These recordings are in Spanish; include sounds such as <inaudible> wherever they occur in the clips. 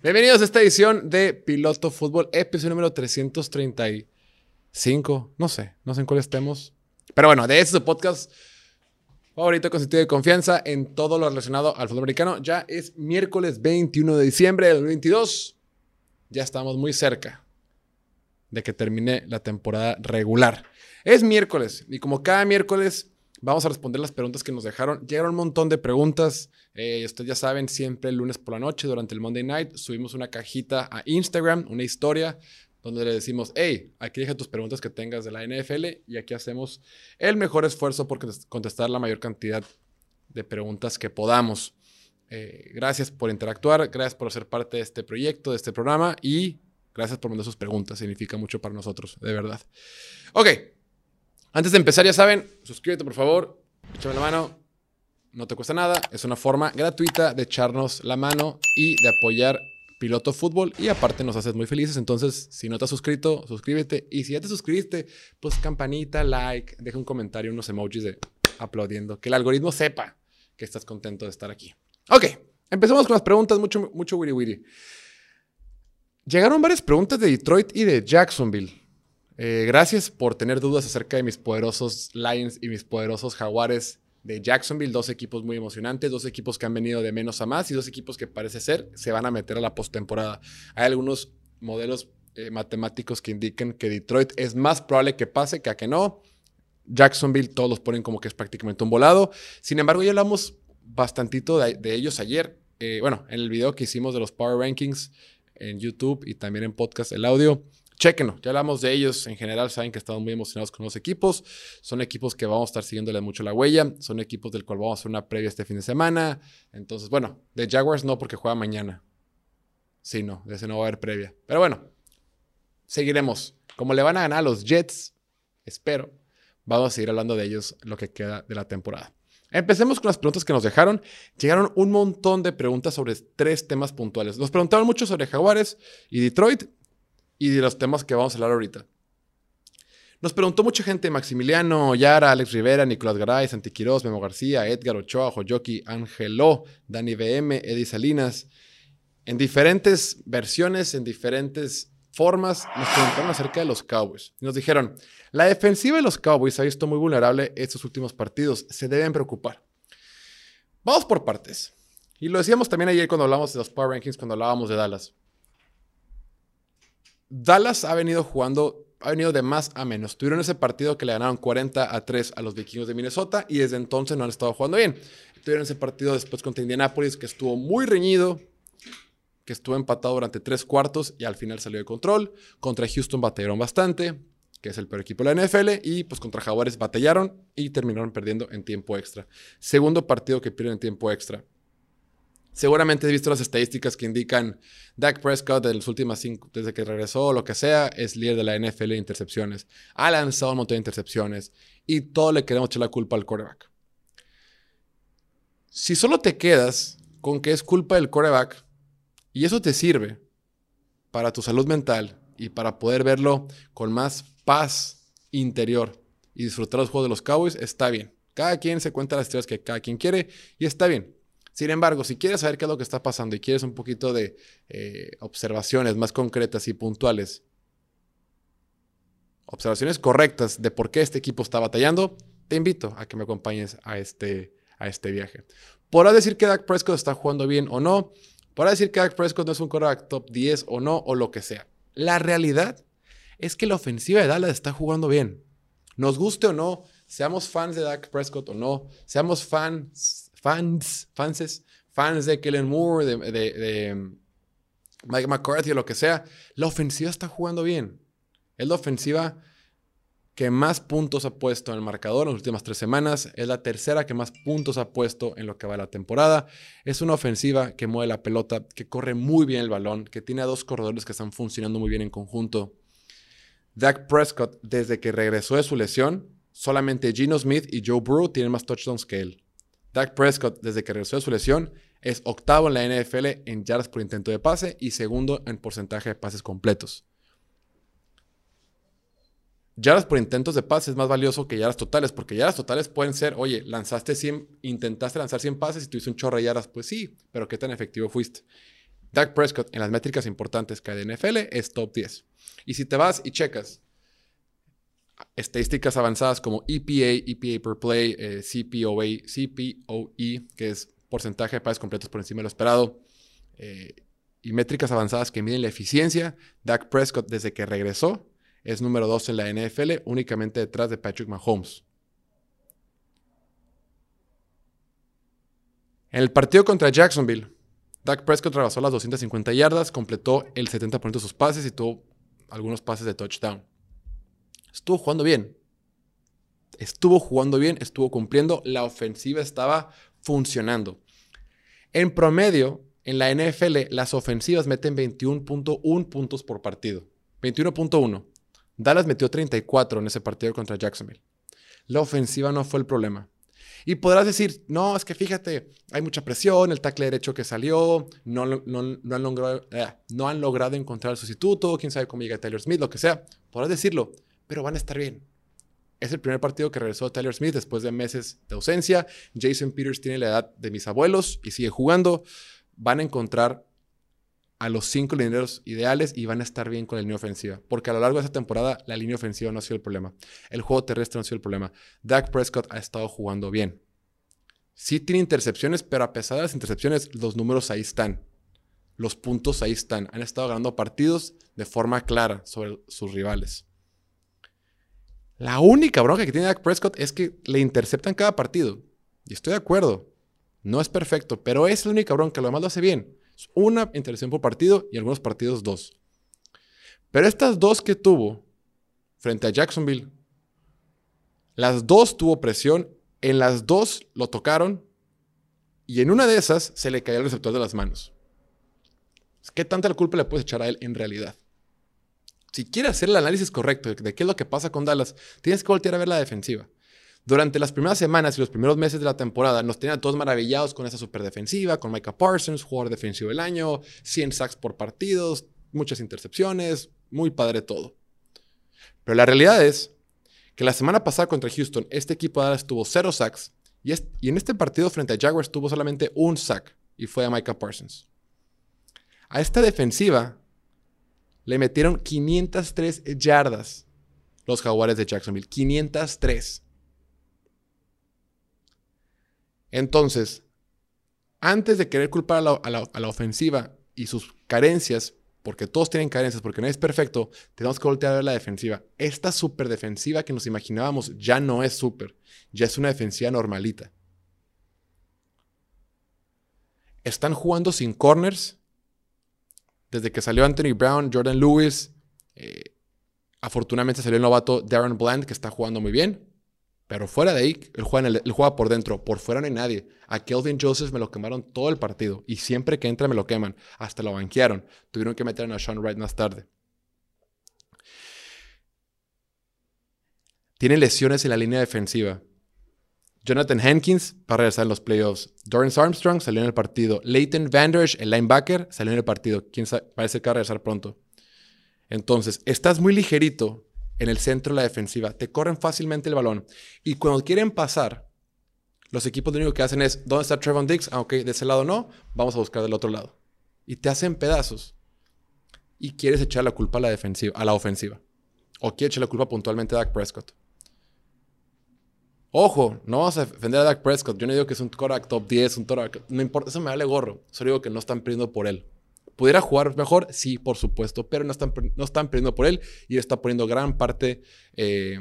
Bienvenidos a esta edición de Piloto Fútbol, episodio número 335. No sé, no sé en cuál estemos. Pero bueno, de este podcast favorito con sentido de confianza en todo lo relacionado al fútbol americano. Ya es miércoles 21 de diciembre del 2022. Ya estamos muy cerca de que termine la temporada regular. Es miércoles y como cada miércoles Vamos a responder las preguntas que nos dejaron. Llegaron un montón de preguntas. Eh, ustedes ya saben, siempre el lunes por la noche, durante el Monday Night, subimos una cajita a Instagram, una historia, donde le decimos, hey, aquí deja tus preguntas que tengas de la NFL y aquí hacemos el mejor esfuerzo por contestar la mayor cantidad de preguntas que podamos. Eh, gracias por interactuar, gracias por ser parte de este proyecto, de este programa y gracias por mandar sus preguntas. Significa mucho para nosotros, de verdad. Ok, antes de empezar, ya saben, suscríbete por favor, échame la mano, no te cuesta nada, es una forma gratuita de echarnos la mano y de apoyar Piloto Fútbol y aparte nos haces muy felices, entonces si no te has suscrito, suscríbete y si ya te suscribiste, pues campanita, like, deja un comentario, unos emojis de aplaudiendo, que el algoritmo sepa que estás contento de estar aquí. Ok, empecemos con las preguntas, mucho, mucho wiri wiri. Llegaron varias preguntas de Detroit y de Jacksonville. Eh, gracias por tener dudas acerca de mis poderosos Lions y mis poderosos Jaguares de Jacksonville. Dos equipos muy emocionantes, dos equipos que han venido de menos a más y dos equipos que parece ser se van a meter a la postemporada. Hay algunos modelos eh, matemáticos que indican que Detroit es más probable que pase que a que no. Jacksonville todos los ponen como que es prácticamente un volado. Sin embargo, ya hablamos bastantito de, ellos ayer. Eh, bueno, en el video que hicimos de los Power Rankings en YouTube y también en podcast el audio. Chequenlo, ya hablamos de ellos. En general, saben que estamos muy emocionados con los equipos. Son equipos que vamos a estar siguiéndole mucho la huella. Son equipos del cual vamos a hacer una previa este fin de semana. Entonces, bueno, de Jaguars no, porque juega mañana. Sí, no, de ese no va a haber previa. Pero bueno, seguiremos. Como le van a ganar a los Jets, espero, vamos a seguir hablando de ellos lo que queda de la temporada. Empecemos con las preguntas que nos dejaron. Llegaron un montón de preguntas sobre tres temas puntuales. Nos preguntaron mucho sobre Jaguares y Detroit y de los temas que vamos a hablar ahorita. Nos preguntó mucha gente, Maximiliano, Yara, Alex Rivera, Nicolás Garay, Santi Quirós, Memo García, Edgar Ochoa, Joyoki, Angelo, Dani BM, Eddie Salinas, en diferentes versiones, en diferentes formas, nos preguntaron acerca de los Cowboys. nos dijeron, la defensiva de los Cowboys ha visto muy vulnerable estos últimos partidos, se deben preocupar. Vamos por partes. Y lo decíamos también ayer cuando hablamos de los Power Rankings, cuando hablábamos de Dallas. Dallas ha venido jugando, ha venido de más a menos. Tuvieron ese partido que le ganaron 40 a 3 a los vikingos de Minnesota y desde entonces no han estado jugando bien. Tuvieron ese partido después contra Indianapolis que estuvo muy reñido, que estuvo empatado durante tres cuartos y al final salió de control. Contra Houston batallaron bastante, que es el peor equipo de la NFL, y pues contra Jaguares batallaron y terminaron perdiendo en tiempo extra. Segundo partido que pierden en tiempo extra. Seguramente has visto las estadísticas que indican Dak Prescott de las últimas cinco, desde que regresó o lo que sea, es líder de la NFL de intercepciones. Ha lanzado un montón de intercepciones y todo le queremos echar la culpa al quarterback. Si solo te quedas con que es culpa del quarterback y eso te sirve para tu salud mental y para poder verlo con más paz interior y disfrutar los juegos de los Cowboys, está bien. Cada quien se cuenta las historias que cada quien quiere y está bien. Sin embargo, si quieres saber qué es lo que está pasando y quieres un poquito de eh, observaciones más concretas y puntuales, observaciones correctas de por qué este equipo está batallando, te invito a que me acompañes a este, a este viaje. Podrás decir que Dak Prescott está jugando bien o no, podrás decir que Dak Prescott no es un quarterback top 10 o no, o lo que sea. La realidad es que la ofensiva de Dallas está jugando bien. Nos guste o no, seamos fans de Dak Prescott o no, seamos fans fans, fans, fans de Kellen Moore, de, um, Mike McCarthy o lo que sea, la ofensiva está jugando bien. Es la ofensiva que más puntos ha puesto en el marcador en las últimas tres semanas. Es la tercera que más puntos ha puesto en lo que va la temporada. Es una ofensiva que mueve la pelota, que corre muy bien el balón, que tiene a dos corredores que están funcionando muy bien en conjunto. Dak Prescott, desde que regresó de su lesión, solamente Gino Smith y Joe Burrow tienen más touchdowns que él. Dak Prescott, desde que regresó de su lesión, es octavo en la NFL en yardas por intento de pase y segundo en porcentaje de pases completos. yardas por intentos de pase es más valioso que yardas totales, porque yardas totales pueden ser, oye, lanzaste 100, intentaste lanzar 100 pases y tuviste un chorro de yardas, pues sí, pero ¿qué tan efectivo fuiste? Dak Prescott en las métricas importantes que hay de NFL es top 10. Y si te vas y checas estadísticas avanzadas como EPA, EPA per play, eh, CPOA, CPOE, que es porcentaje de pases completos por encima de lo esperado, eh, y métricas avanzadas que miden la eficiencia, Dak Prescott desde que regresó es número 2 en la NFL, únicamente detrás de Patrick Mahomes. En el partido contra Jacksonville, Dak Prescott rebasó las 250 yardas, completó el 70% de sus pases y tuvo algunos pases de touchdown. Estuvo jugando bien. Estuvo jugando bien, estuvo cumpliendo, la ofensiva estaba funcionando. En promedio, en la NFL, las ofensivas meten 21.1 puntos por partido. 21.1. Dallas metió 34 en ese partido contra Jacksonville. La ofensiva no fue el problema. Y podrás decir, no, es que fíjate, hay mucha presión, el tackle derecho que salió, no, no, han, logrado, eh, no han logrado encontrar el sustituto, quién sabe cómo llega Taylor Smith, lo que sea. Podrás decirlo, pero van a estar bien. Es el primer partido que regresó Taylor Smith después de meses de ausencia. Jason Peters tiene la edad de mis abuelos y sigue jugando. Van a encontrar a los cinco lineros ideales y van a estar bien con la línea ofensiva. Porque a lo largo de esta temporada la línea ofensiva no ha sido el problema. El juego terrestre no ha sido el problema. Dak Prescott ha estado jugando bien. Sí tiene intercepciones, pero a pesar de las intercepciones, los números ahí están. Los puntos ahí están. Han estado ganando partidos de forma clara sobre sus rivales. La única bronca que tiene Dak Prescott es que le interceptan cada partido. Y estoy de acuerdo. No es perfecto, pero es la única bronca. Lo demás lo hace bien. Una intercepción por partido y algunos partidos dos. Pero estas dos que tuvo frente a Jacksonville, las dos tuvo presión, en las dos lo tocaron y en una de esas se le cayó el receptor de las manos. ¿Qué tanta culpa le puedes echar a él en realidad? Si quieres hacer el análisis correcto de qué es lo que pasa con Dallas, tienes que voltear a ver la defensiva. Durante las primeras semanas y los primeros meses de la temporada nos tenían todos maravillados con esa super defensiva, con Micah Parsons, jugador defensivo del año, 100 sacks por partidos, muchas intercepciones, muy padre todo. Pero la realidad es que la semana pasada contra Houston, este equipo de Dallas tuvo 0 sacks y, y en este partido frente a Jaguars tuvo solamente un sack y fue a Micah Parsons. A esta defensiva le metieron 503 yardas los jaguares de Jacksonville. 503. Entonces, antes de querer culpar a la, ofensiva y sus carencias, porque todos tienen carencias, porque no es perfecto, tenemos que voltear a ver la defensiva. Esta super defensiva que nos imaginábamos ya no es super, ya es una defensiva normalita. Están jugando sin corners. Desde que salió Anthony Brown, Jordan Lewis, eh, afortunadamente salió el novato Darren Bland, que está jugando muy bien. Pero fuera de ahí, él juega, por dentro. Por fuera no hay nadie. A Kelvin Joseph me lo quemaron todo el partido. Y siempre que entra me lo queman. Hasta lo banquearon. Tuvieron que meter a Sean Wright más tarde. Tiene lesiones en la línea defensiva. Jonathan Hankins va a regresar en los playoffs. Dorrance Armstrong salió en el partido. Leighton Vanders, el linebacker, salió en el partido. ¿Quién sabe? Parece que va a regresar pronto. Entonces, estás muy ligerito en el centro de la defensiva. Te corren fácilmente el balón. Y cuando quieren pasar, los equipos lo único que hacen es, ¿dónde está Trevon Diggs? Ah, ok, de ese lado no, vamos a buscar del otro lado. Y te hacen pedazos. Y quieres echar la culpa a la, defensiva, a la ofensiva. O quieres echar la culpa puntualmente a Dak Prescott. Ojo, no vamos a defender a Dak Prescott. Yo no digo que es un quarterback top 10, un quarterback... No importa, eso me vale gorro. Solo digo que no están perdiendo por él. ¿Pudiera jugar mejor? Sí, por supuesto, pero no están, no están perdiendo por él y está poniendo gran parte, eh,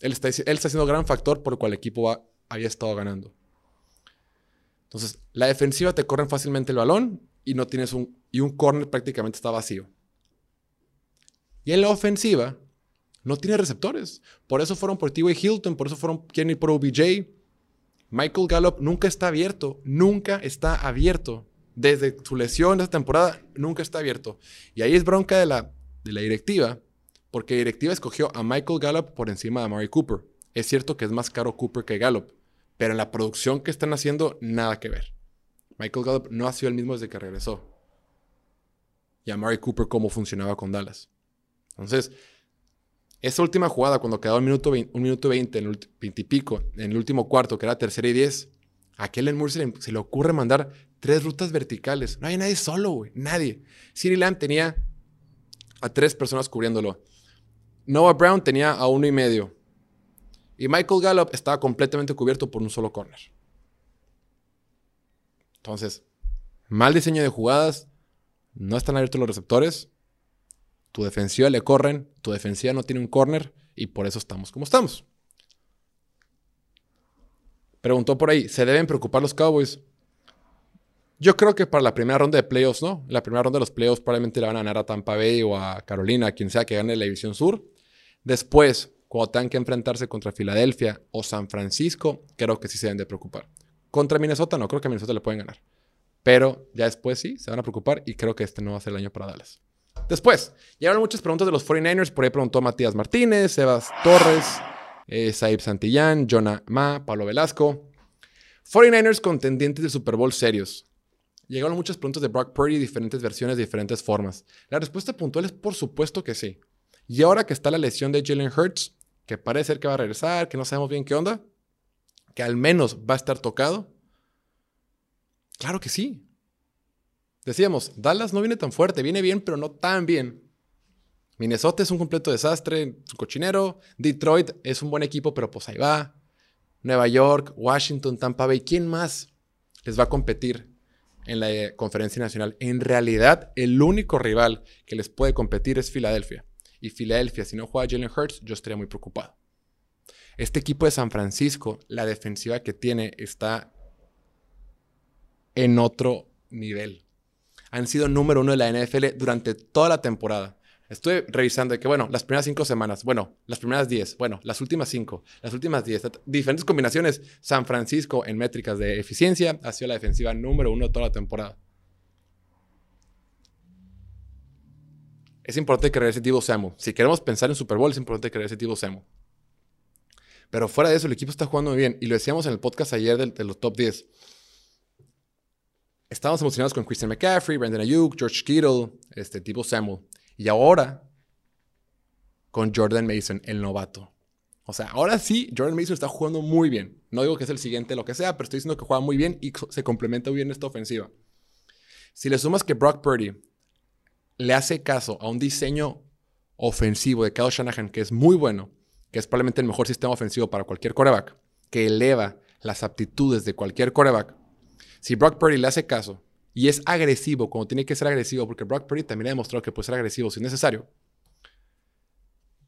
él, está, él está siendo gran factor por el cual el equipo había estado ganando. Entonces, la defensiva te corren fácilmente el balón y no tienes un, y un corner prácticamente está vacío. Y en la ofensiva, no tiene receptores. Por eso fueron por T.Y. Hilton, por eso fueron, quieren ir por OBJ. Michael Gallup nunca está abierto, nunca está abierto desde su lesión de esta temporada, nunca está abierto. Y ahí es bronca de la, de la directiva, porque la directiva escogió a Michael Gallup por encima de Mari Cooper. Es cierto que es más caro Cooper que Gallup, pero en la producción que están haciendo, nada que ver. Michael Gallup no ha sido el mismo desde que regresó. Y a Mari Cooper cómo funcionaba con Dallas. Entonces, Esa última jugada, cuando quedaba un minuto, 20, un minuto 20, en el, 20 y pico, en el último cuarto, que era tercera y 10, a Kellen Moore se le, se le, ocurre mandar tres rutas verticales. No hay nadie solo, güey. Nadie. Siri Lamb tenía a tres personas cubriéndolo. Noah Brown tenía a uno y medio. Y Michael Gallup estaba completamente cubierto por un solo corner. Entonces, mal diseño de jugadas, no están abiertos los receptores, tu defensiva le corren, tu defensiva no tiene un corner y por eso estamos como estamos. Preguntó por ahí, ¿se deben preocupar los Cowboys? Yo creo que para la primera ronda de playoffs, ¿no? La primera ronda de los playoffs probablemente le van a ganar a Tampa Bay o a Carolina, a quien sea que gane la División Sur. Después, cuando tengan que enfrentarse contra Filadelfia o San Francisco, creo que sí se deben de preocupar. Contra Minnesota no, creo que a Minnesota le pueden ganar. Pero ya después sí, se van a preocupar y creo que este no va a ser el año para Dallas. Después, llegaron muchas preguntas de los 49ers. Por ahí preguntó Matías Martínez, Sebas Torres, eh, Saib Santillán, Jonah Ma, Pablo Velasco. 49ers contendientes de Super Bowl serios. Llegaron muchas preguntas de Brock Purdy, diferentes versiones, diferentes formas. La respuesta puntual es por supuesto que sí. Y ahora que está la lesión de Jalen Hurts, que parece ser que va a regresar, que no sabemos bien qué onda, que al menos va a estar tocado. Claro que sí. Decíamos, Dallas no viene tan fuerte, viene bien, pero no tan bien. Minnesota es un completo desastre, su cochinero. Detroit es un buen equipo, pero pues ahí va. Nueva York, Washington, Tampa Bay, ¿quién más les va a competir en la eh, conferencia nacional? En realidad, el único rival que les puede competir es Filadelfia. Y Filadelfia, si no juega Jalen Hurts, yo estaría muy preocupado. Este equipo de San Francisco, la defensiva que tiene está en otro nivel han sido número uno de la NFL durante toda la temporada. Estoy revisando que, bueno, las primeras cinco semanas, bueno, las primeras diez, bueno, las últimas cinco, las últimas diez, diferentes combinaciones. San Francisco en métricas de eficiencia ha sido la defensiva número uno de toda la temporada. Es importante que regrese Divo Samu. Si queremos pensar en Super Bowl, es importante que regrese Divo Samu. Pero fuera de eso, el equipo está jugando muy bien. Y lo decíamos en el podcast ayer de los top 10 estábamos emocionados con Christian McCaffrey, Brandon Ayuk, George Kittle, este tipo Samuel. Y ahora con Jordan Mason, el novato. O sea, ahora sí, Jordan Mason está jugando muy bien. No digo que es el siguiente, lo que sea, pero estoy diciendo que juega muy bien y se complementa muy bien esta ofensiva. Si le sumas que Brock Purdy le hace caso a un diseño ofensivo de Kyle Shanahan que es muy bueno, que es probablemente el mejor sistema ofensivo para cualquier coreback, que eleva las aptitudes de cualquier coreback, si Brock Purdy le hace caso y es agresivo como tiene que ser agresivo, porque Brock Purdy también ha demostrado que puede ser agresivo si es necesario,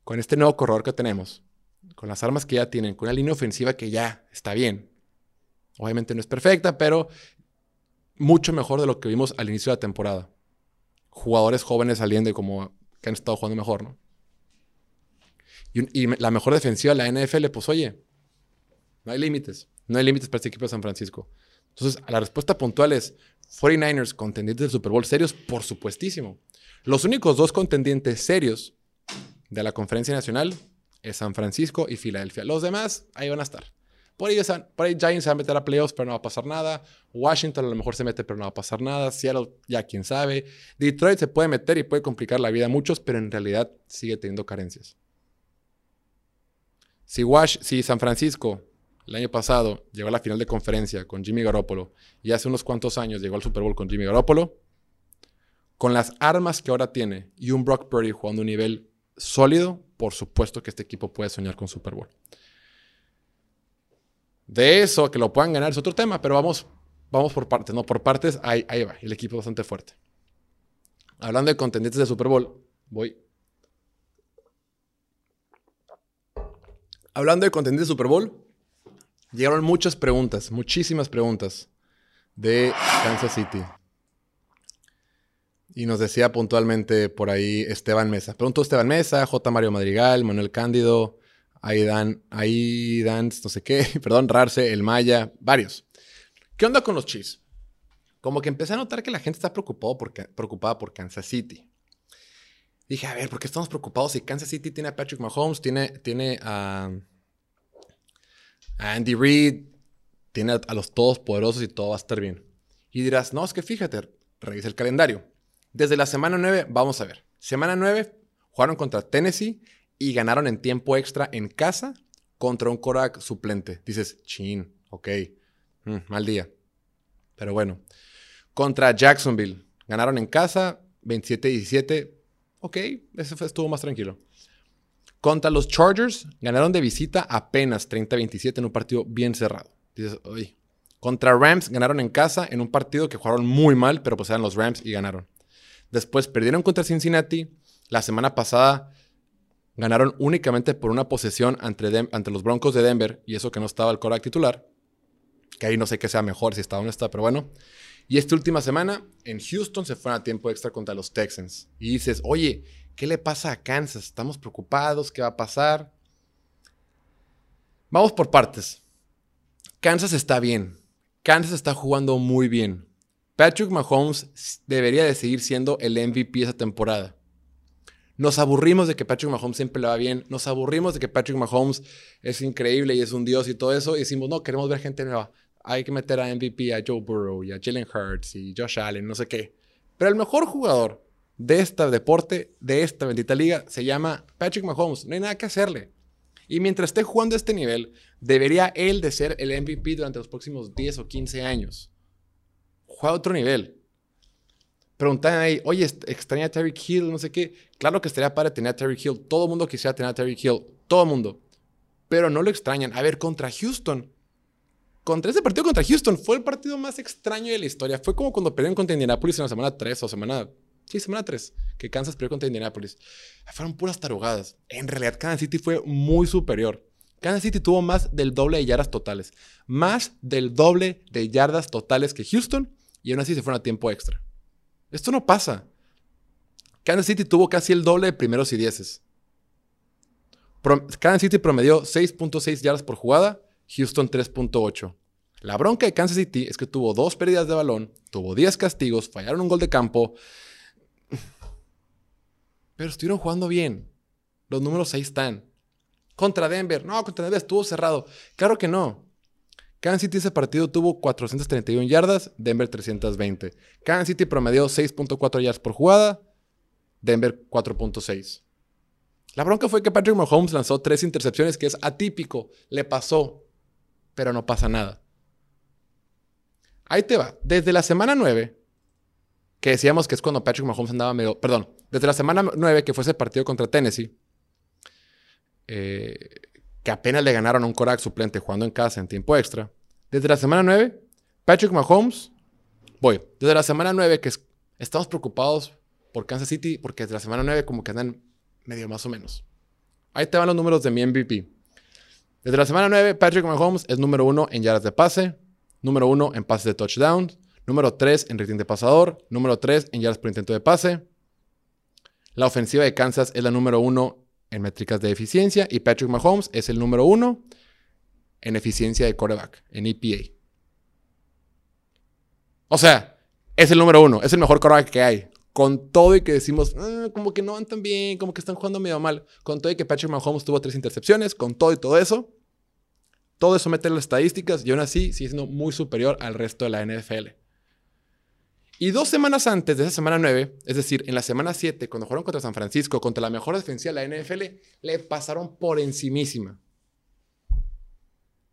con este nuevo corredor que tenemos, con las armas que ya tienen, con una línea ofensiva que ya está bien. Obviamente no es perfecta, pero mucho mejor de lo que vimos al inicio de la temporada. Jugadores jóvenes saliendo y como que han estado jugando mejor, ¿no? Y, y, la mejor defensiva de la NFL, pues oye, no hay límites. No hay límites para este equipo de San Francisco. Entonces, la respuesta puntual es 49ers contendientes del Super Bowl serios, por supuestísimo. Los únicos dos contendientes serios de la conferencia nacional es San Francisco y Filadelfia. Los demás ahí van a estar. Por ahí, Giants se va a meter a playoffs, pero no va a pasar nada. Washington a lo mejor se mete, pero no va a pasar nada. Seattle, ya quién sabe. Detroit se puede meter y puede complicar la vida a muchos, pero en realidad sigue teniendo carencias. Si, si San Francisco el año pasado llegó a la final de conferencia con Jimmy Garoppolo y hace unos cuantos años llegó al Super Bowl con Jimmy Garoppolo, con las armas que ahora tiene y un Brock Purdy jugando un nivel sólido, por supuesto que este equipo puede soñar con Super Bowl. De eso, que lo puedan ganar es otro tema, pero vamos, vamos por partes, ¿no? Por partes, ahí, ahí va, el equipo es bastante fuerte. Hablando de contendientes de Super Bowl, voy. Hablando de contendientes de Super Bowl, Llegaron muchas preguntas, muchísimas preguntas de Kansas City. Y nos decía puntualmente por ahí Esteban Mesa. Preguntó Esteban Mesa, J. Mario Madrigal, Manuel Cándido, Aidan, Aidan, no sé qué, <laughs> perdón, Rarce, El Maya, varios. ¿Qué onda con los Chiefs? Como que empecé a notar que la gente está preocupado preocupada por Kansas City. Dije, a ver, ¿por qué estamos preocupados si Kansas City tiene a Patrick Mahomes, tiene, tiene a... Andy Reid tiene a los todos poderosos y todo va a estar bien. Y dirás, no, es que fíjate, revisa el calendario. Desde la semana 9, vamos a ver. Semana 9 jugaron contra Tennessee y ganaron en tiempo extra en casa contra un Korak suplente. Dices, chin, ok, mm, mal día. Pero bueno, contra Jacksonville, ganaron en casa 27-17. Ok, fue, estuvo más tranquilo. Contra los Chargers, ganaron de visita apenas 30-27 en un partido bien cerrado. Dices. Contra Rams, ganaron en casa en un partido que jugaron muy mal, pero pues eran los Rams y ganaron. Después perdieron contra Cincinnati. La semana pasada ganaron únicamente por una posesión ante, ante los Broncos de Denver, y eso que no estaba el coreback titular. Que ahí no sé qué sea mejor, si está o no está, pero bueno. Y esta última semana, en Houston se fueron a tiempo extra contra los Texans. Y dices, oye, ¿qué le pasa a Kansas? Estamos preocupados, ¿qué va a pasar? Vamos por partes. Kansas está bien. Kansas está jugando muy bien. Patrick Mahomes debería de seguir siendo el MVP esa temporada. Nos aburrimos de que Patrick Mahomes siempre le va bien. Nos aburrimos de que Patrick Mahomes es increíble y es un dios y todo eso. Y decimos, no, queremos ver gente nueva. Hay que meter a MVP, a Joe Burrow y a Jalen Hurts y Josh Allen, no sé qué. Pero el mejor jugador de este deporte, de esta bendita liga, se llama Patrick Mahomes. No hay nada que hacerle. Y mientras esté jugando a este nivel, debería él de ser el MVP durante los próximos 10 o 15 años. Juega a otro nivel preguntan ahí, oye, extraña a Terry Hill, no sé qué. Claro que estaría para tener a Terry Hill. Todo el mundo quisiera tener a Terry Hill. Todo el mundo. Pero no lo extrañan. A ver, contra Houston. Contra ese partido contra Houston fue el partido más extraño de la historia. Fue como cuando perdieron contra Indianapolis en la semana 3 o semana. Sí, semana 3. Que Kansas perdió contra Indianapolis. Fueron puras tarugadas. En realidad, Kansas City fue muy superior. Kansas City tuvo más del doble de yardas totales. Más del doble de yardas totales que Houston. Y aún así se fueron a tiempo extra. Esto no pasa. Kansas City tuvo casi el doble de primeros y dieces. Kansas City promedió 6.6 yardas por jugada, Houston 3.8. La bronca de Kansas City es que tuvo dos pérdidas de balón, tuvo 10 castigos, fallaron un gol de campo. Pero estuvieron jugando bien. Los números ahí están. Contra Denver. No, contra Denver estuvo cerrado. Claro que no. Kansas City ese partido tuvo 431 yardas, Denver 320. Kansas City promedió 6.4 yardas por jugada, Denver 4.6. La bronca fue que Patrick Mahomes lanzó tres intercepciones, que es atípico. Le pasó, pero no pasa nada. Ahí te va. Desde la semana 9, que decíamos que es cuando Patrick Mahomes andaba medio. Perdón, desde la semana 9, que fue ese partido contra Tennessee, eh, que apenas le ganaron un Korak suplente jugando en casa en tiempo extra. Desde la semana 9, Patrick Mahomes, voy, desde la semana 9 que estamos preocupados por Kansas City porque desde la semana 9 como que andan medio más o menos. Ahí te van los números de mi MVP. Desde la semana 9, Patrick Mahomes es número 1 en yardas de pase, número 1 en pases de touchdown, número 3 en rating de pasador, número 3 en yardas por intento de pase. La ofensiva de Kansas es la número 1 en métricas de eficiencia y Patrick Mahomes es el número uno en eficiencia de quarterback, en EPA. O sea, es el número uno, es el mejor quarterback que hay. Con todo y que decimos, ah, como que no van tan bien, como que están jugando medio mal. Con todo y que Patrick Mahomes tuvo tres intercepciones, con todo y todo eso. Todo eso mete las estadísticas y aún así sigue siendo muy superior al resto de la NFL. Y dos semanas antes de esa semana 9, es decir, en la semana 7, cuando jugaron contra San Francisco, contra la mejor defensiva de la NFL, le pasaron por encimísima.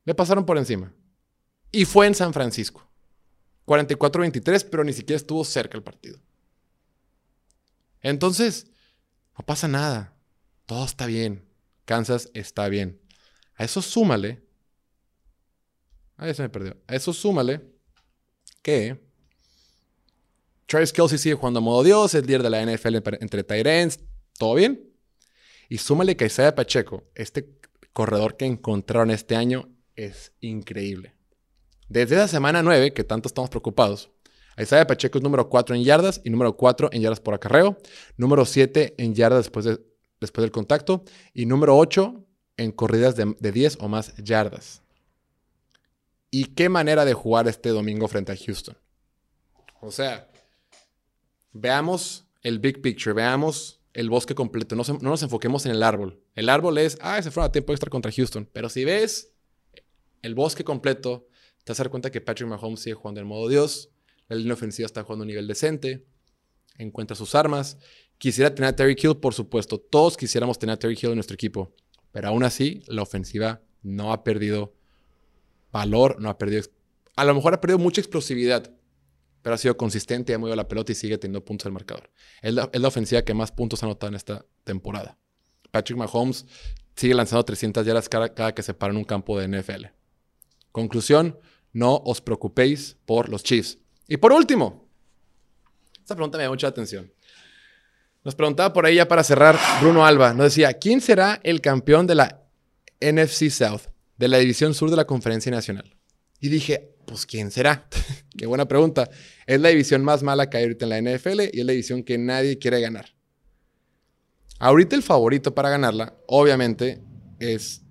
Le pasaron por encima. Y fue en San Francisco. 44-23, pero ni siquiera estuvo cerca el partido. Entonces, no pasa nada. Todo está bien. Kansas está bien. A eso súmale. Ahí se me perdió. A eso súmale que Travis Kelsey sigue jugando a modo Dios, es líder de la NFL entre Tyrants, todo bien. Y súmale que Isaiah Pacheco, este corredor que encontraron este año, es increíble. Desde la semana 9, que tanto estamos preocupados, Isaiah Pacheco es número 4 en yardas y número 4 en yardas por acarreo, número 7 en yardas después, de, después del contacto y número 8 en corridas de, de 10 o más yardas. ¿Y qué manera de jugar este domingo frente a Houston? O sea, veamos el big picture, veamos el bosque completo, no, nos enfoquemos en el árbol. El árbol es, ah, se fue a tiempo extra contra Houston, pero si ves el bosque completo, te vas a dar cuenta que Patrick Mahomes sigue jugando en modo Dios, la línea ofensiva está jugando a un nivel decente, encuentra sus armas, Quisiera tener a Terry Hill, por supuesto. Todos quisiéramos tener a Terry Hill en nuestro equipo. Pero aún así, la ofensiva no ha perdido valor, no ha perdido. A lo mejor ha perdido mucha explosividad, pero ha sido consistente, ha movido la pelota y sigue teniendo puntos al marcador. Es la, ofensiva que más puntos ha anotado en esta temporada. Patrick Mahomes sigue lanzando 300 yardas cada, cada que se para en un campo de NFL. Conclusión, no os preocupéis por los Chiefs. Y por último, esta pregunta me da mucha atención. Nos preguntaba por ahí ya para cerrar Bruno Alba. Nos decía, ¿quién será el campeón de la NFC South, de la División Sur de la Conferencia Nacional? Y dije, pues ¿quién será? <laughs> Qué buena pregunta. Es la división más mala que hay ahorita en la NFL y es la división que nadie quiere ganar. Ahorita el favorito para ganarla, obviamente, es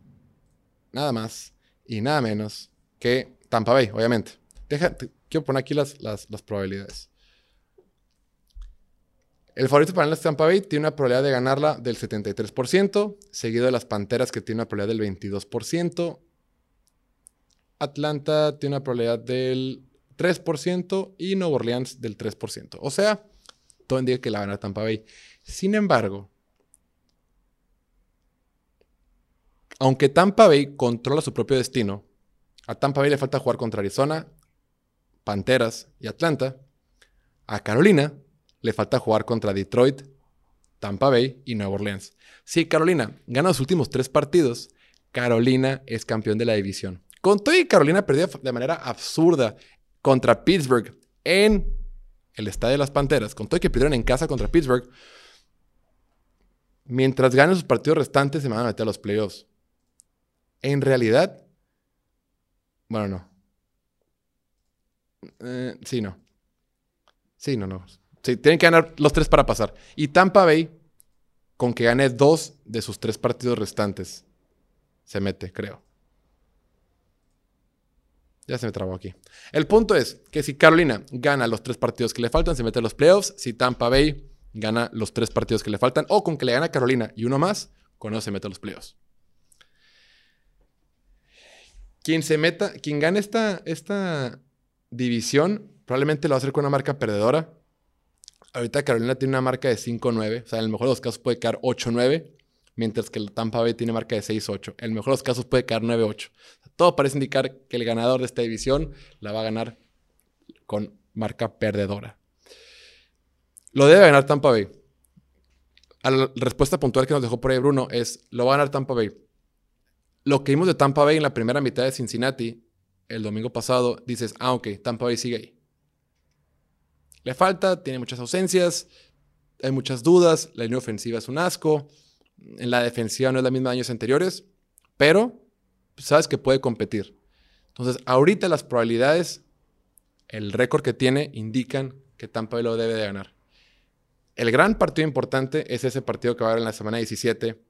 nada más y nada menos que Tampa Bay, obviamente. Deja, quiero poner aquí las, las, las probabilidades. El favorito para el Tampa Bay tiene una probabilidad de ganarla del 73%, seguido de las Panteras que tiene una probabilidad del 22%. Atlanta tiene una probabilidad del 3% y Nueva Orleans del 3%. O sea, todo indica que la van a Tampa Bay. Sin embargo, aunque Tampa Bay controla su propio destino, a Tampa Bay le falta jugar contra Arizona, Panteras y Atlanta. A Carolina le falta jugar contra Detroit, Tampa Bay y Nueva Orleans. Si Carolina gana los últimos tres partidos, Carolina es campeón de la división. Con todo y Carolina perdió de manera absurda contra Pittsburgh en el Estadio de las Panteras, con todo y que perdieron en casa contra Pittsburgh, mientras ganen sus partidos restantes se van a meter a los playoffs. En realidad, bueno, no. Eh, sí, no. Sí, no, no. Tienen que ganar los tres para pasar. Y Tampa Bay, con que gane dos de sus tres partidos restantes, se mete, creo. Ya se me trabó aquí. El punto es que si Carolina gana los tres partidos que le faltan, se mete a los playoffs. Si Tampa Bay gana los tres partidos que le faltan, o con que le gana Carolina y uno más, con eso se mete a los playoffs. Quien se meta, quien gane esta, esta división, probablemente lo va a hacer con una marca perdedora. Ahorita Carolina tiene una marca de 5-9. O sea, en el mejor de los casos puede quedar 8-9. Mientras que el Tampa Bay tiene marca de 6-8. En el mejor de los casos puede quedar 9-8. todo parece indicar que el ganador de esta división la va a ganar con marca perdedora. Lo debe ganar Tampa Bay. la respuesta puntual que nos dejó por ahí Bruno es, lo va a ganar Tampa Bay. Lo que vimos de Tampa Bay en la primera mitad de Cincinnati el domingo pasado, dices, ah, ok, Tampa Bay sigue ahí. Le falta, tiene muchas ausencias, hay muchas dudas, la línea ofensiva es un asco, en la defensiva no es la misma de años anteriores, pero sabes que puede competir. Entonces, ahorita las probabilidades, el récord que tiene, indican que Tampa Bay lo debe de ganar. El gran partido importante es ese partido que va a haber en la semana 17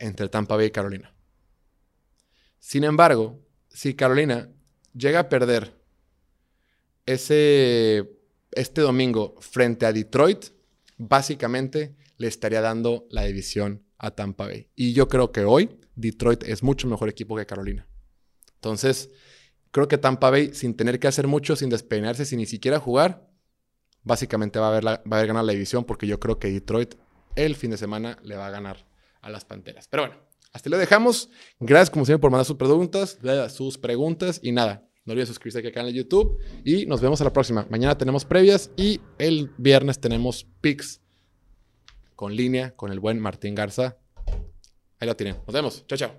entre Tampa Bay y Carolina. Sin embargo, si Carolina llega a perder ese este domingo frente a Detroit, básicamente le estaría dando la división a Tampa Bay. Y yo creo que hoy Detroit es mucho mejor equipo que Carolina. Entonces, creo que Tampa Bay, sin tener que hacer mucho, sin despeinarse, sin ni siquiera jugar, básicamente va a, haber va a haber ganado la división porque yo creo que Detroit el fin de semana le va a ganar a las Panteras. Pero bueno, hasta lo dejamos. Gracias como siempre por mandar sus preguntas, sus preguntas y nada. No olvides suscribirse aquí al canal de YouTube y nos vemos a la próxima. Mañana tenemos previas y el viernes tenemos pics con línea con el buen Martín Garza. Ahí la tienen. Nos vemos. Chao, chao.